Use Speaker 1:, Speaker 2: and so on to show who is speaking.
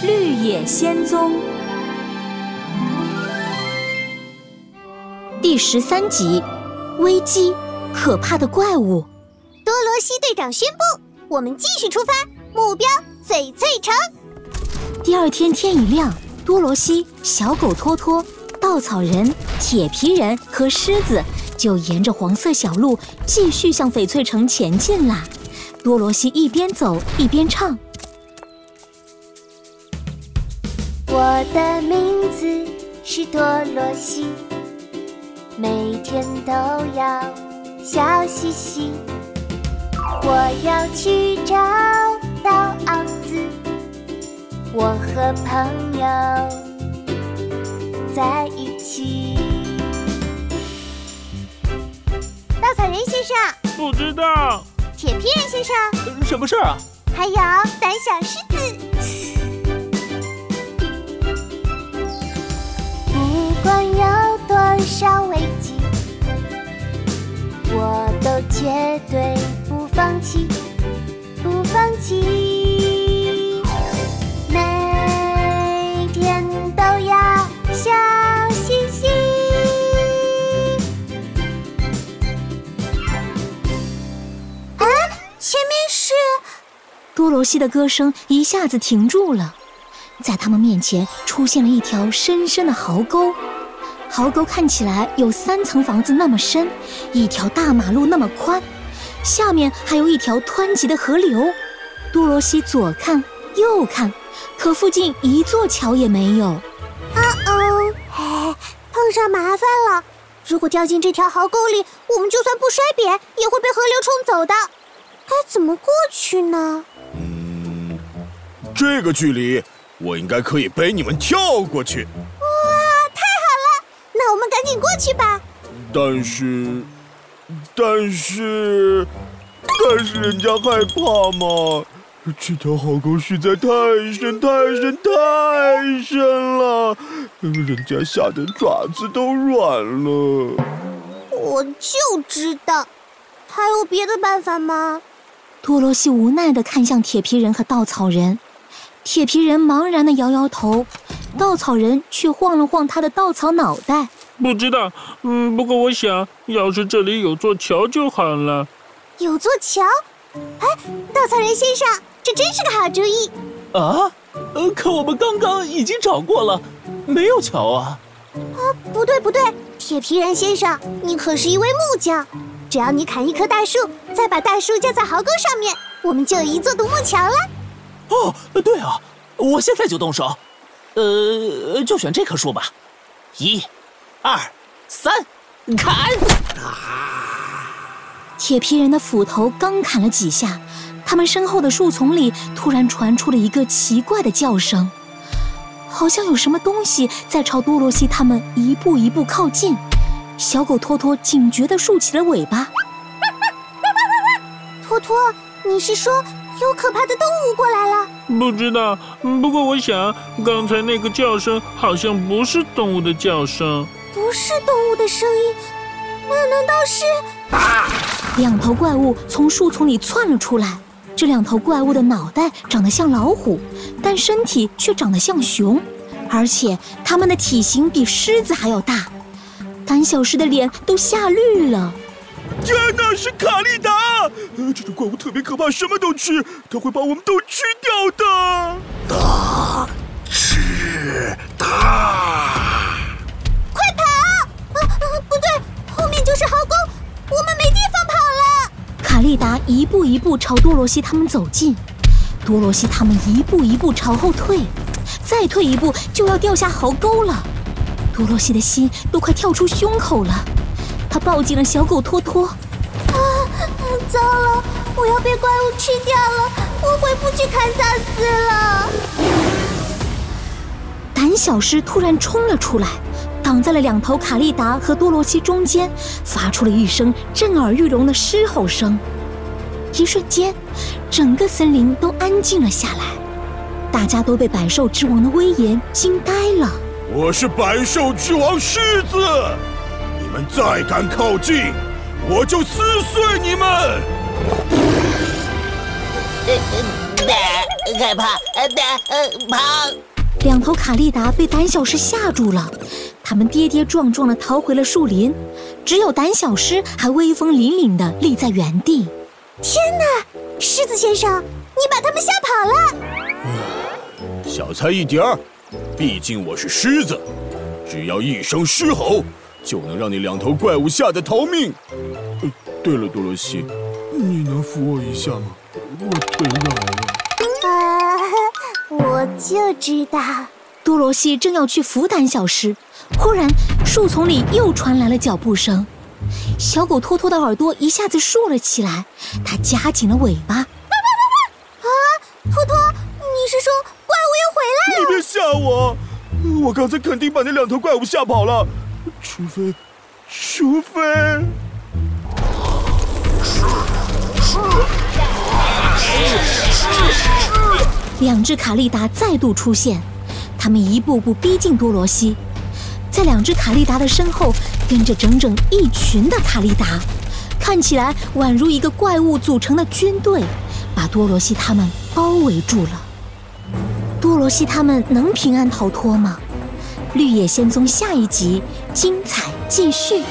Speaker 1: 绿野仙踪》第十三集：危机，可怕的怪物。
Speaker 2: 多罗西队长宣布，我们继续出发，目标翡翠城。
Speaker 1: 第二天天一亮，多罗西、小狗托托、稻草人、铁皮人和狮子就沿着黄色小路继续向翡翠城前进啦。多罗西一边走一边唱：“
Speaker 2: 我的名字是多罗西，每天都要笑嘻嘻。我要去找到奥兹，我和朋友在一起。”稻草人先生，
Speaker 3: 不知道。
Speaker 2: 铁皮人先生，
Speaker 3: 什么事儿啊？
Speaker 2: 还有胆小狮少危机，我都绝对不放弃，不放弃。每天都要小星星。
Speaker 1: 前面是多罗西的歌声一下子停住了，在他们面前出现了一条深深的壕沟，壕沟看起来有三层房子那么深，一条大马路那么宽，下面还有一条湍急的河流。多罗西左看右看，可附近一座桥也没有。
Speaker 2: 啊哦，哎，碰上麻烦了！如果掉进这条壕沟里，我们就算不摔扁，也会被河流冲走的。该怎么过去呢？
Speaker 4: 嗯这个距离，我应该可以背你们跳过去。
Speaker 2: 哇，太好了！那我们赶紧过去吧。
Speaker 4: 但是，但是，但是人家害怕嘛。这条壕沟实在太深、太深、太深了，人家吓得爪子都软了。
Speaker 2: 我就知道，还有别的办法吗？
Speaker 1: 多罗西无奈的看向铁皮人和稻草人。铁皮人茫然的摇摇头，稻草人却晃了晃他的稻草脑袋。
Speaker 3: 不知道，嗯，不过我想要是这里有座桥就好了。
Speaker 2: 有座桥？哎，稻草人先生，这真是个好主意。
Speaker 5: 啊？呃，可我们刚刚已经找过了，没有桥啊。
Speaker 2: 啊，不对不对，铁皮人先生，你可是一位木匠，只要你砍一棵大树，再把大树架在壕沟上面，我们就有一座独木桥了。
Speaker 5: 哦，对啊，我现在就动手，呃，就选这棵树吧，一、二、三，砍！
Speaker 1: 铁皮人的斧头刚砍了几下，他们身后的树丛里突然传出了一个奇怪的叫声，好像有什么东西在朝多罗西他们一步一步靠近。小狗托托警觉地竖起了尾巴。
Speaker 2: 托托，你是说？有可怕的动物过来了，
Speaker 3: 不知道。不过我想，刚才那个叫声好像不是动物的叫声，
Speaker 2: 不是动物的声音，那难道是？
Speaker 1: 两头怪物从树丛里窜了出来。这两头怪物的脑袋长得像老虎，但身体却长得像熊，而且它们的体型比狮子还要大。胆小狮的脸都吓绿了。
Speaker 4: 天哪，是卡利达！呃，这种怪物特别可怕，什么都吃，它会把我们都吃掉的。
Speaker 6: 大吃它！
Speaker 2: 快跑！啊啊，不对，后面就是壕沟，我们没地方跑了。
Speaker 1: 卡利达一步一步朝多罗西他们走近，多罗西他们一步一步朝后退，再退一步就要掉下壕沟了。多罗西的心都快跳出胸口了。他抱紧了小狗托托。啊，
Speaker 2: 糟了！我要被怪物吃掉了！我回不去堪萨斯了。
Speaker 1: 胆小狮突然冲了出来，挡在了两头卡利达和多罗西中间，发出了一声震耳欲聋的狮吼声。一瞬间，整个森林都安静了下来，大家都被百兽之王的威严惊呆了。
Speaker 4: 我是百兽之王狮子。再敢靠近，我就撕碎你们！
Speaker 7: 的害怕的呃跑。
Speaker 1: 两头卡利达被胆小狮吓住了，他们跌跌撞撞的逃回了树林，只有胆小狮还威风凛凛的立在原地。
Speaker 2: 天哪，狮子先生，你把他们吓跑了！
Speaker 4: 小菜一碟儿，毕竟我是狮子，只要一声狮吼，就能让你两头怪物吓得逃命。呃，对了，多罗西，你能扶我一下吗？我腿软了。
Speaker 2: 啊，我就知道。
Speaker 1: 多罗西正要去扶胆小狮，忽然树丛里又传来了脚步声。小狗托托的耳朵一下子竖了起来，它夹紧了尾巴。
Speaker 2: 啊，托托，你是说怪物又回来了？
Speaker 4: 你别吓我！我刚才肯定把那两头怪物吓跑了，除非，除非……
Speaker 1: 两只卡利达再度出现，他们一步步逼近多罗西，在两只卡利达的身后跟着整整一群的卡利达，看起来宛如一个怪物组成的军队，把多罗西他们包围住了。多罗西他们能平安逃脱吗？绿野仙踪下一集精彩继续。